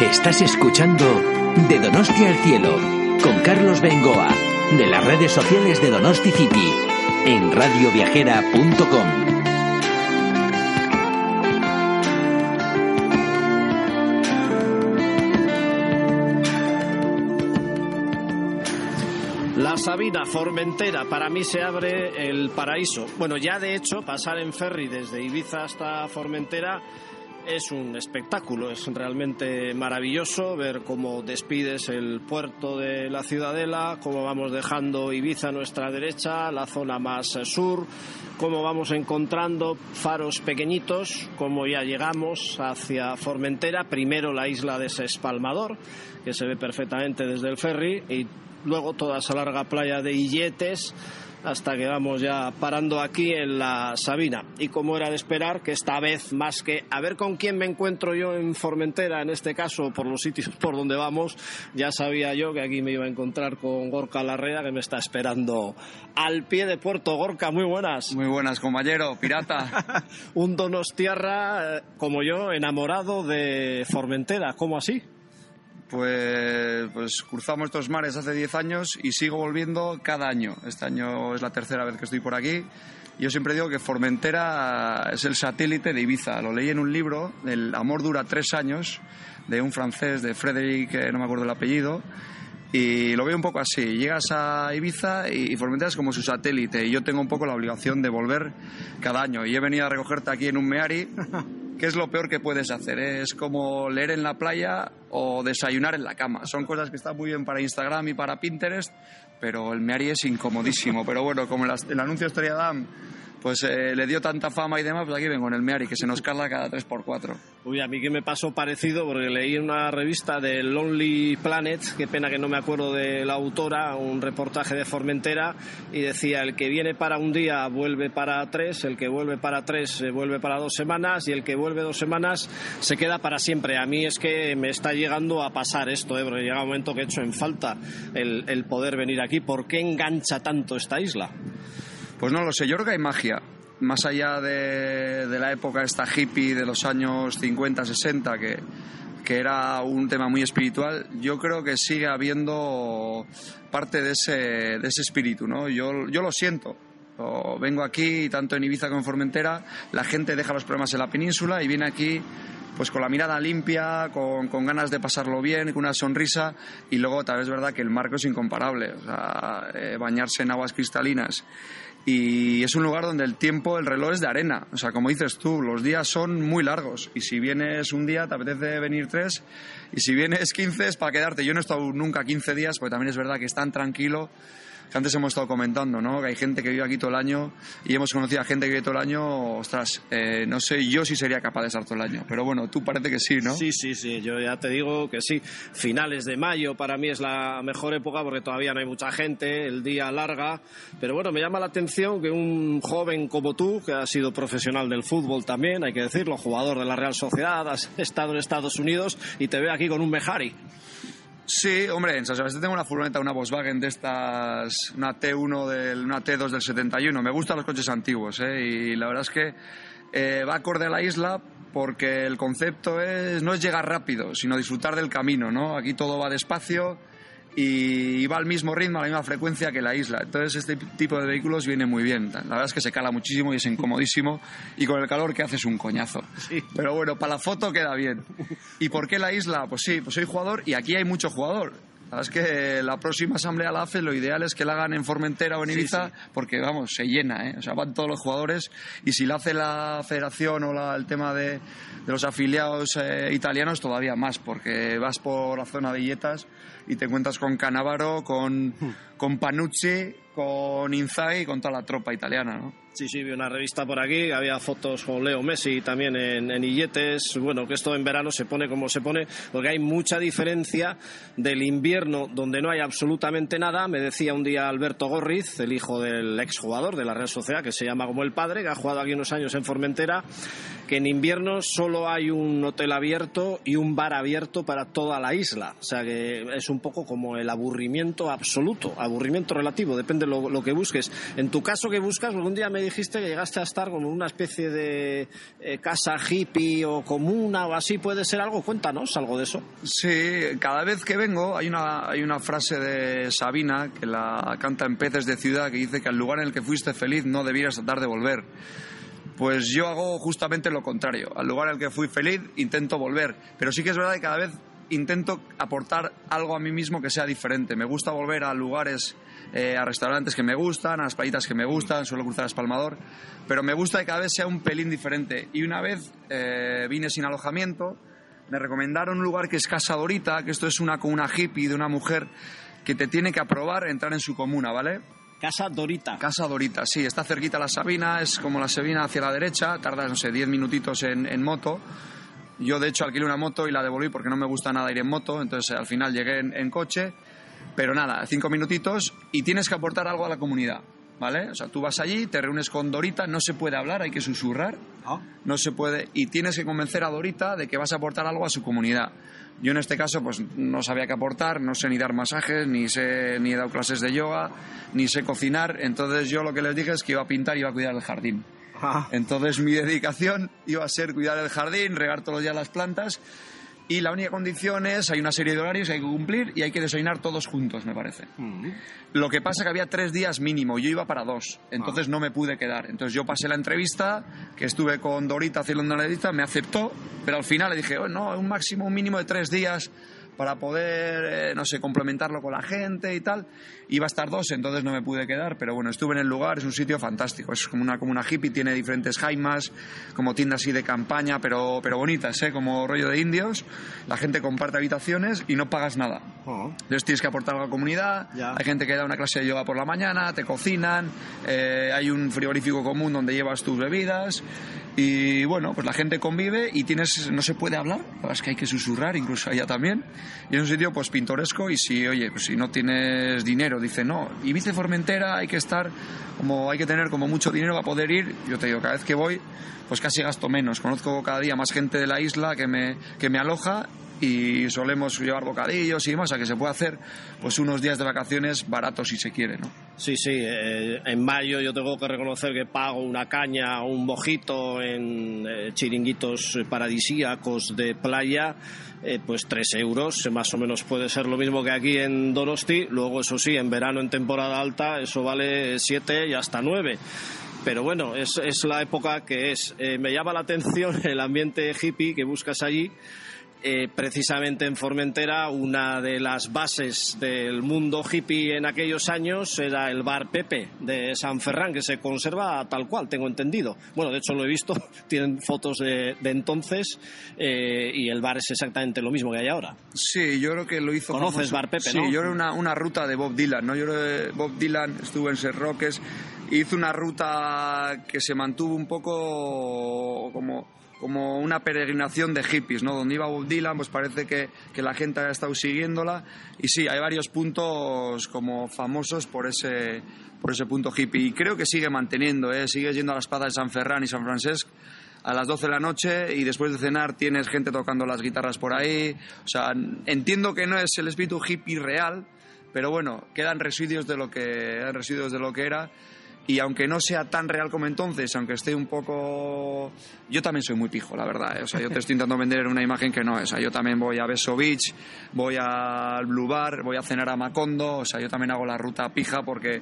Estás escuchando De Donosti al Cielo con Carlos Bengoa de las redes sociales de Donosti City en radioviajera.com. La Sabina Formentera, para mí se abre el paraíso. Bueno, ya de hecho, pasar en ferry desde Ibiza hasta Formentera es un espectáculo, es realmente maravilloso ver cómo despides el puerto de la Ciudadela, cómo vamos dejando Ibiza a nuestra derecha, la zona más sur, cómo vamos encontrando faros pequeñitos, cómo ya llegamos hacia Formentera, primero la isla de Sespalmador, que se ve perfectamente desde el ferry, y luego toda esa larga playa de Illetes hasta que vamos ya parando aquí en la Sabina. Y como era de esperar, que esta vez más que a ver con quién me encuentro yo en Formentera, en este caso por los sitios por donde vamos, ya sabía yo que aquí me iba a encontrar con Gorka Larrea, que me está esperando al pie de Puerto. Gorka, muy buenas. Muy buenas, compañero, pirata. Un donostiarra eh, como yo, enamorado de Formentera, ¿cómo así? Pues, pues cruzamos estos mares hace 10 años y sigo volviendo cada año. Este año es la tercera vez que estoy por aquí. Yo siempre digo que Formentera es el satélite de Ibiza. Lo leí en un libro, El amor dura tres años, de un francés, de Frédéric, no me acuerdo el apellido. Y lo veo un poco así. Llegas a Ibiza y Formentera es como su satélite. Y yo tengo un poco la obligación de volver cada año. Y he venido a recogerte aquí en un Meari ¿Qué es lo peor que puedes hacer? Es como leer en la playa o desayunar en la cama. Son cosas que están muy bien para Instagram y para Pinterest, pero el Meari es incomodísimo. Pero bueno, como el anuncio de Historia Dam pues eh, le dio tanta fama y demás, pues aquí vengo en el Meari, que se nos carga cada 3x4. Uy, a mí que me pasó parecido, porque leí en una revista de Lonely Planet, qué pena que no me acuerdo de la autora, un reportaje de Formentera, y decía, el que viene para un día vuelve para tres, el que vuelve para tres eh, vuelve para dos semanas, y el que vuelve dos semanas se queda para siempre. A mí es que me está llegando a pasar esto, ¿eh? porque llega un momento que he hecho en falta el poder venir aquí. ¿Por qué engancha tanto esta isla? Pues no lo sé, yo creo que hay magia. Más allá de, la época esta hippie de los años 50, 60, que, era un tema muy espiritual, yo creo que sigue habiendo parte de ese, de espíritu, ¿no? Yo, lo siento. vengo aquí, tanto en Ibiza como en Formentera, la gente deja los problemas en la península y viene aquí pues con la mirada limpia, con, ganas de pasarlo bien, con una sonrisa y luego tal vez es verdad que el marco es incomparable, o eh, bañarse en aguas cristalinas y es un lugar donde el tiempo, el reloj es de arena. O sea, como dices tú, los días son muy largos. Y si vienes un día, te apetece venir tres. Y si vienes quince, es para quedarte. Yo no he estado nunca quince días, porque también es verdad que es tan tranquilo que antes hemos estado comentando, ¿no? Que hay gente que vive aquí todo el año y hemos conocido a gente que vive todo el año, ostras, eh, no sé yo si sería capaz de estar todo el año, pero bueno, tú parece que sí, ¿no? Sí, sí, sí, yo ya te digo que sí. Finales de mayo para mí es la mejor época porque todavía no hay mucha gente, el día larga, pero bueno, me llama la atención que un joven como tú, que ha sido profesional del fútbol también, hay que decirlo, jugador de la Real Sociedad, has estado en Estados Unidos y te ve aquí con un Mejari. Sí, hombre, en San Sebastián tengo una furgoneta, una Volkswagen de estas, una T1, del, una T2 del 71. Me gustan los coches antiguos, ¿eh? Y la verdad es que eh, va acorde a la isla porque el concepto es, no es llegar rápido, sino disfrutar del camino, ¿no? Aquí todo va despacio y va al mismo ritmo, a la misma frecuencia que la isla. Entonces este tipo de vehículos viene muy bien. La verdad es que se cala muchísimo y es incomodísimo y con el calor que hace es un coñazo. Pero bueno, para la foto queda bien. ¿Y por qué la isla? Pues sí, pues soy jugador y aquí hay mucho jugador. La es que la próxima asamblea la hace, lo ideal es que la hagan en Formentera o en Ibiza, porque vamos, se llena, ¿eh? O sea, van todos los jugadores y si la hace la federación o el tema de, los afiliados eh, italianos, todavía más, porque vas por la zona de Illetas y te encuentras con Canavaro, con, hmm. con Panucci, con Inzaghi y con toda la tropa italiana, ¿no? Sí, sí, vi una revista por aquí, había fotos con Leo Messi también en, en Illetes. Bueno, que esto en verano se pone como se pone, porque hay mucha diferencia del invierno donde no hay absolutamente nada. Me decía un día Alberto Gorriz, el hijo del exjugador de la Real Sociedad, que se llama como el padre, que ha jugado aquí unos años en Formentera, que en invierno solo hay un hotel abierto y un bar abierto para toda la isla. O sea que es un poco como el aburrimiento absoluto, aburrimiento relativo, depende lo, lo que busques. En tu caso que buscas, algún día me dijiste que llegaste a estar como una especie de eh, casa hippie o comuna o así, ¿puede ser algo? Cuéntanos algo de eso. Sí, cada vez que vengo hay una, hay una frase de Sabina que la canta en Peces de Ciudad que dice que al lugar en el que fuiste feliz no debieras tratar de volver. Pues yo hago justamente lo contrario. Al lugar el que fui feliz intento volver. Pero sí que es verdad que cada vez intento aportar algo a mí mismo que sea diferente. Me gusta volver a lugares, eh, a restaurantes que me gustan, a las playitas que me gustan, suelo cruzar Espalmador, pero me gusta que cada vez sea un pelín diferente. Y una vez eh, vine sin alojamiento, me recomendaron un lugar que es Casa Dorita, que esto es una comuna hippie de una mujer que te tiene que aprobar entrar en su comuna, ¿vale? Casa Dorita. Casa Dorita, sí, está cerquita la Sabina, es como la Sabina hacia la derecha, tardas, no sé, 10 minutitos en, moto. Yo, de hecho, alquilé una moto y la devolví porque no me gusta nada ir en moto, entonces al final llegué en coche, pero nada, cinco minutitos y tienes que aportar algo a la comunidad, ¿vale? O sea, tú vas allí, te reúnes con Dorita, no se puede hablar, hay que susurrar, Ah. no se puede, y tienes que convencer a Dorita de que vas a aportar algo a su comunidad. Yo en este caso pues no sabía qué aportar, no sé ni dar masajes, ni sé ni he dado clases de yoga, ni sé cocinar, entonces yo lo que les dije es que iba a pintar y iba a cuidar el jardín. Ah. Entonces mi dedicación iba a ser cuidar el jardín, regar todos los días las plantas y la única condición es, hay una serie de horarios que hay que cumplir y hay que desayunar todos juntos, me parece. Mm. Lo que pasa que había tres días mínimo, yo iba para dos, entonces no me pude quedar. Entonces yo pasé la entrevista, que estuve con Dorita haciendo una entrevista, me aceptó, pero al final le dije, oh, no, un máximo, un mínimo de tres días para poder, eh, no sé, complementarlo con la gente y tal. Iba a estar dos, entonces no me pude quedar, pero bueno, estuve en el lugar, es un sitio fantástico, es como una, como una hippie, tiene diferentes jaimas, como tiendas así de campaña, pero, pero bonitas, ¿eh? como rollo de indios. La gente comparte habitaciones y no pagas nada. Ah. Entonces tienes que aportar a la comunidad, Ya. hay gente que da una clase de yoga por la mañana, te cocinan, eh, hay un frigorífico común donde llevas tus bebidas y bueno, pues la gente convive y tienes, no se puede hablar, es que hay que susurrar, incluso allá también, y es un sitio pues pintoresco y si, oye, pues si no tienes dinero, dice no, y viste Formentera hay que estar, como hay que tener como mucho dinero para poder ir, yo te digo, cada vez que voy, pues casi gasto menos, conozco cada día más gente de la isla que me, que me aloja y solemos llevar bocadillos y demás, a que se puede hacer pues unos días de vacaciones baratos si se quiere, ¿no? Sí, sí, eh, en mayo yo tengo que reconocer que pago una caña o un mojito en eh, chiringuitos paradisíacos de playa, eh, pues 3 euros, más o menos puede ser lo mismo que aquí en Donosti, luego eso sí, en verano en temporada alta eso vale 7 y hasta 9. Pero bueno, es, es la época que es. Eh, me llama la atención el ambiente hippie que buscas allí. Eh, precisamente en Formentera, una de las bases del mundo hippie en aquellos años era el bar Pepe de San Ferrán, que se conserva tal cual, tengo entendido. Bueno, de hecho lo he visto, tienen fotos de, de entonces eh, y el bar es exactamente lo mismo que hay ahora. Sí, yo creo que lo hizo. Conoces famoso. Bar Pepe, sí, ¿no? yo era una, una ruta de Bob Dylan, ¿no? Yo que Bob Dylan estuvo en Ser Roques, hizo una ruta que se mantuvo un poco como, como una peregrinación de hippies, ¿no? Donde iba Bob Dylan, pues parece que, que la gente ha estado siguiéndola. Y sí, hay varios puntos como famosos por ese, por ese punto hippie. Y creo que sigue manteniendo, ¿eh? Sigue yendo a las padas de San Ferran y San Francesc a las 12 de la noche y después de cenar tienes gente tocando las guitarras por ahí. O sea, entiendo que no es el espíritu hippie real, pero bueno, quedan residuos de lo que, residuos de lo que era. Y aunque no sea tan real como entonces, aunque esté un poco... Yo también soy muy pijo, la verdad. ¿eh? O sea, yo te estoy intentando vender una imagen que no es. O sea, yo también voy a Beso Beach, voy al Blue Bar, voy a cenar a Macondo. O sea, yo también hago la ruta pija porque...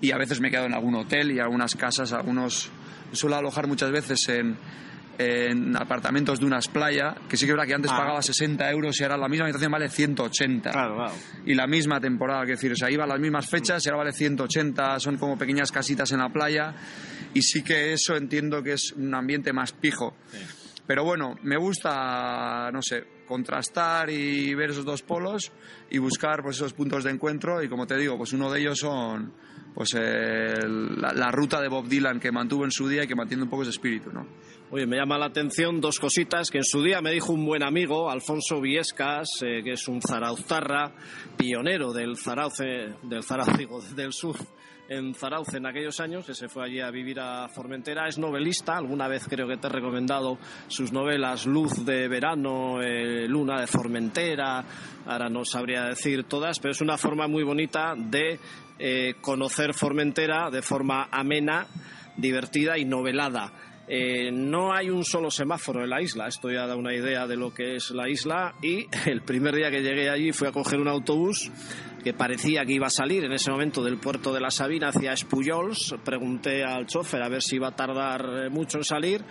Y a veces me quedo en algún hotel y algunas casas, algunos... Suelo alojar muchas veces en, en apartamentos de unas playas, que sí que es verdad que antes Ah. pagaba 60 euros y ahora la misma habitación vale 180 claro. y la misma temporada, quiero decir, o sea, iba a las mismas fechas y ahora vale 180, son como pequeñas casitas en la playa y sí que eso entiendo que es un ambiente más pijo. Pero bueno, me gusta, no sé, contrastar y ver esos dos polos y buscar pues esos puntos de encuentro y como te digo, pues uno de ellos son pues la, ruta de Bob Dylan que mantuvo en su día y que mantiene un poco ese espíritu, ¿no? Oye, me llama la atención dos cositas que en su día me dijo un buen amigo, Alfonso Viescas, eh, que es un zarauztarra, pionero del zarauce, del zarauz, del surf en Zarauce en aquellos años, que se fue allí a vivir a Formentera. Es novelista, alguna vez creo que te he recomendado sus novelas Luz de Verano, eh, Luna de Formentera, ahora no sabría decir todas, pero es una forma muy bonita de eh, conocer Formentera de forma amena, divertida y novelada. Eh, no hay un solo semáforo en la isla, esto ya da una idea de lo que es la isla y el primer día que llegué allí fui a coger un autobús que parecía que iba a salir en ese momento del puerto de la Sabina hacia Espuyols. Pregunté al chofer a ver si iba a tardar eh, mucho en salir,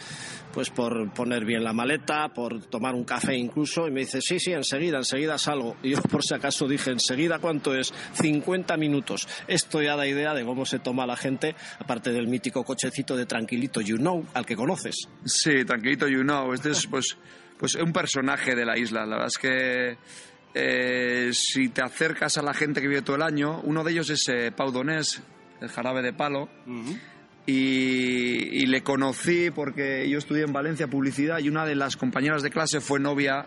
pues por poner bien la maleta, por tomar un café incluso, y me dice, sí, sí, enseguida, enseguida salgo. Y yo por si acaso dije, enseguida, ¿cuánto es? 50 minutos. Esto ya da idea de cómo se toma la gente, aparte del mítico cochecito de Tranquilito You Know, al que conoces. Sí, Tranquilito You Know. Este es pues, pues un personaje de la isla. La verdad es que eh, si te acercas a la gente que vive todo el año, uno de ellos es eh, Pau Donés, el jarabe de palo, y, y le conocí porque yo estudié en Valencia publicidad y una de las compañeras de clase fue novia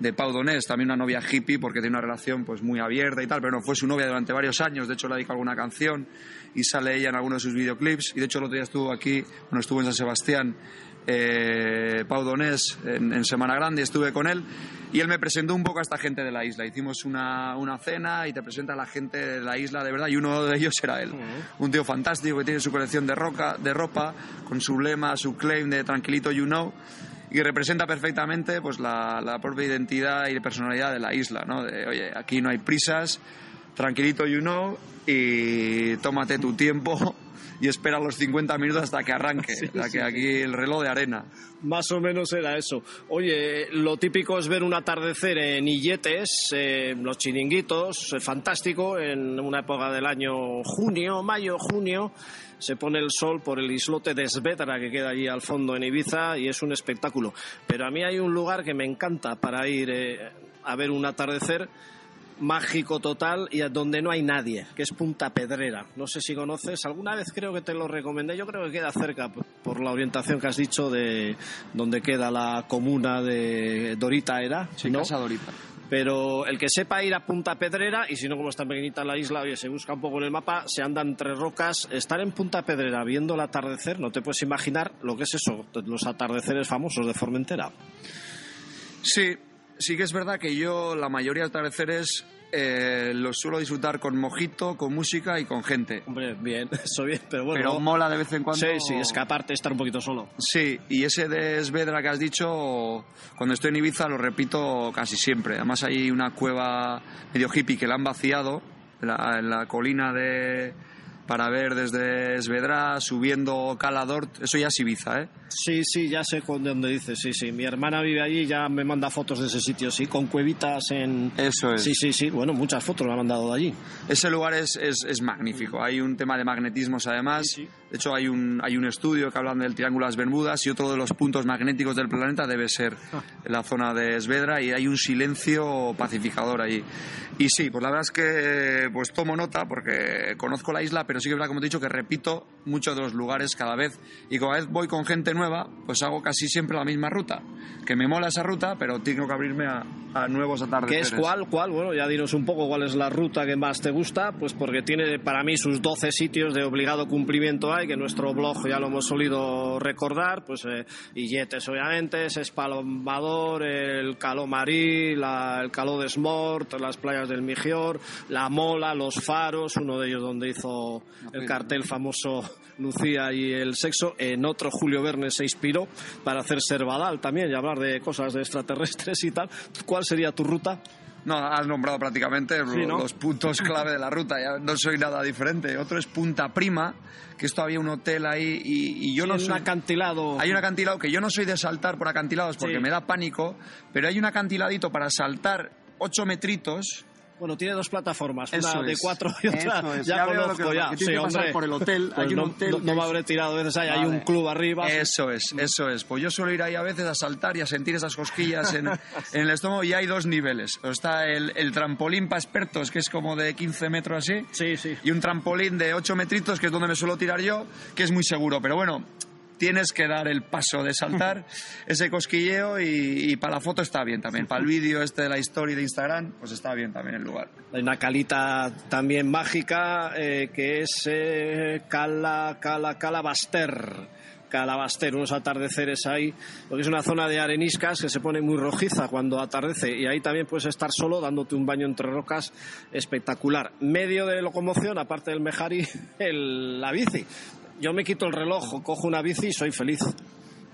de Pau Donés, también una novia hippie porque tiene una relación pues muy abierta y tal, pero no fue su novia durante varios años, de hecho le dedicado alguna canción y sale ella en algunos de sus videoclips. Y de hecho el otro día estuvo aquí, bueno, estuvo en San Sebastián eh, Pau Donés en, en, Semana Grande, estuve con él y él me presentó un poco a esta gente de la isla. Hicimos una, una cena y te presenta a la gente de la isla de verdad y uno de ellos era él. Un tío fantástico que tiene su colección de, roca, de ropa con su lema, su claim de Tranquilito You Know y representa perfectamente pues la, la propia identidad y personalidad de la isla, ¿no? De, oye, aquí no hay prisas, tranquilito you know y tómate tu tiempo y espera los 50 minutos hasta que arranque, Sí, hasta sí, que aquí el reloj de arena. Más o menos era eso. Oye, lo típico es ver un atardecer en Illetes, eh, los chiringuitos, eh, fantástico, en una época del año junio, mayo, junio. Se pone el sol por el islote de Svedra que queda allí al fondo en Ibiza y es un espectáculo. Pero a mí hay un lugar que me encanta para ir eh, a ver un atardecer mágico total y a donde no hay nadie, que es Punta Pedrera. No sé si conoces, alguna vez creo que te lo recomendé, yo creo que queda cerca por- la orientación que has dicho de donde queda la comuna de Dorita era, ¿no? Casa Dorita. Pero el que sepa ir a Punta Pedrera, y si no, como es tan pequeñita la isla, oye, se busca un poco en el mapa, se anda entre rocas. Estar en Punta Pedrera viendo el atardecer, no te puedes imaginar lo que es eso, los atardeceres famosos de Formentera. Sí, sí que es verdad que yo la mayoría de atardeceres eh, los suelo disfrutar con mojito, con música y con gente. Hombre, bien, eso bien, pero bueno. Pero mola de vez en cuando. Sí, sí, escaparte, estar un poquito solo. Sí, y ese de Svedra que has dicho, cuando estoy en Ibiza lo repito casi siempre. Además hay una cueva medio hippie que la han vaciado en la, en la colina de para ver desde Svedra subiendo Caladort. Eso ya es Ibiza, ¿eh? Sí, sí, ya sé con- de dónde dices, sí, sí. Mi hermana vive allí y ya me manda fotos de ese sitio, sí, con cuevitas en... Eso es. Sí, sí, sí, bueno, muchas fotos me han mandado de allí. Ese lugar es, es, es magnífico. Hay un tema de magnetismos además. Sí, sí. De hecho, hay un, hay un estudio que hablan del Triángulo de las Bermudas y otro de los puntos magnéticos del planeta debe ser la zona de Svedra y hay un silencio pacificador allí. Y sí, pues la verdad es que pues tomo nota porque conozco la isla, pero sí que es verdad, como te he dicho, que repito muchos de los lugares cada vez. Y cada vez voy con gente nueva, pues hago casi siempre la misma ruta. Que me mola esa ruta, pero tengo que abrirme a, a nuevos ¿Qué atardeceres. es cuál? ¿Cuál? Bueno, ya dinos un poco cuál es la ruta que más te gusta, pues porque tiene para mí sus 12 sitios de obligado cumplimiento hay, que en nuestro blog ya lo hemos solido recordar, pues eh, Illetes obviamente, es Espalombador, el Caló Marí, la- el Caló de Smort, las playas del Migior, La Mola, Los Faros, uno de ellos donde hizo el cartel famoso Lucía y el sexo, en otro Julio Verne se inspiró para hacer Servadal también y hablar de cosas de extraterrestres y tal. ¿Cuál sería tu ruta? No, has nombrado prácticamente Sí, ¿no? los puntos clave de la ruta, ya no soy nada diferente. Otro es Punta Prima, que esto había un hotel ahí y, y yo no un soy... acantilado. Hay un acantilado que yo no soy de saltar por acantilados porque Sí. me da pánico, pero hay un acantiladito para saltar 8 metritos. Bueno, tiene dos plataformas, Eso una de es. cuatro y otra Eso es. ya, Ya conozco que- ya. que Sí, hombre. por el hotel. Pues Hay un no, hotel no- no me habré tirado veces ahí. Hay Vale. un club arriba. Eso es, eso es. Pues yo suelo ir ahí a veces a saltar y a sentir esas cosquillas en, en el estómago y hay dos niveles. Está el, el trampolín para expertos, que es como de 15 metros así. Sí, sí. y un trampolín de 8 metritos, que es donde me suelo tirar yo, que es muy seguro. Pero bueno, tienes que dar el paso de saltar ese cosquilleo y, para la foto está bien también. Para el vídeo este de la historia de Instagram, pues está bien también el lugar. Hay una calita también mágica eh, que es eh, Cala, Cala, Calabaster Calabaster, unos atardeceres ahí, porque es una zona de areniscas que se pone muy rojiza cuando atardece y ahí también puedes estar solo dándote un baño entre rocas espectacular. Medio de locomoción, aparte del Mejari, la bici. Yo me quito el reloj, cojo una bici y soy feliz.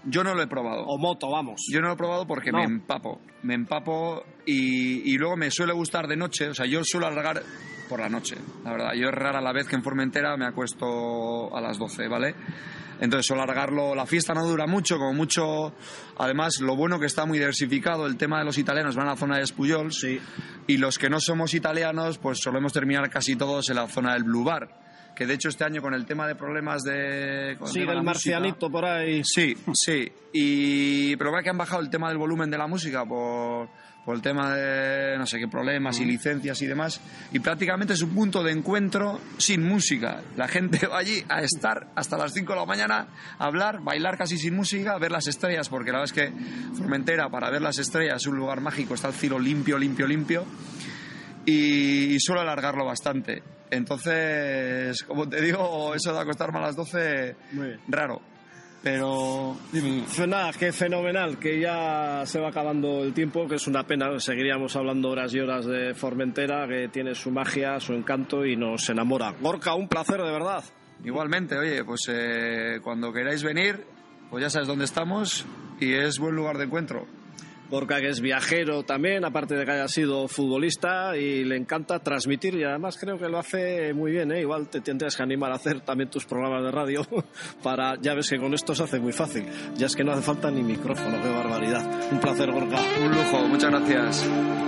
Yo no lo he probado. O moto, vamos. Yo no lo he probado porque me empapo. Me empapo y, y, luego me suele gustar de noche. O sea, yo suelo alargar por la noche, la verdad. Yo es rara la vez que en Formentera me acuesto a las 12, ¿vale? Entonces, suelo alargarlo. La fiesta no dura mucho, como mucho. Además, lo bueno que está muy diversificado. El tema de los italianos van a la zona de Espuyol. Sí. Y los que no somos italianos, pues solemos terminar casi todos en la zona del Blue Bar. Que de hecho este año con el tema de problemas de. Sí, el marcianito por ahí. Sí, sí. Y. Pero ve que han bajado el tema del volumen de la música por por el tema de no sé qué problemas y licencias y demás. Y prácticamente es un punto de encuentro sin música. La gente va allí a estar hasta las 5 de la mañana, a hablar, bailar casi sin música, ver las estrellas, porque la verdad es que Formentera, para ver las estrellas, es un lugar mágico, está el cielo limpio, limpio, limpio. Y, suelo alargarlo bastante. Entonces, como te digo, eso de acostarme a las 12, raro. Pero. Nada, que fenomenal, que ya se va acabando el tiempo, que es una pena. Seguiríamos hablando horas y horas de Formentera, que tiene su magia, su encanto y nos enamora. Gorka, un placer de verdad. Igualmente, oye, pues eh, cuando queráis venir, pues ya sabes dónde estamos y es buen lugar de encuentro. Gorka que es viajero también, aparte de que haya sido futbolista y le encanta transmitir y además creo que lo hace muy bien, ¿eh? igual te tendrías que animar a hacer también tus programas de radio para, ya ves que con esto se hace muy fácil, ya es que no hace falta ni micrófono, qué barbaridad. Un placer Gorka. Un lujo, muchas gracias.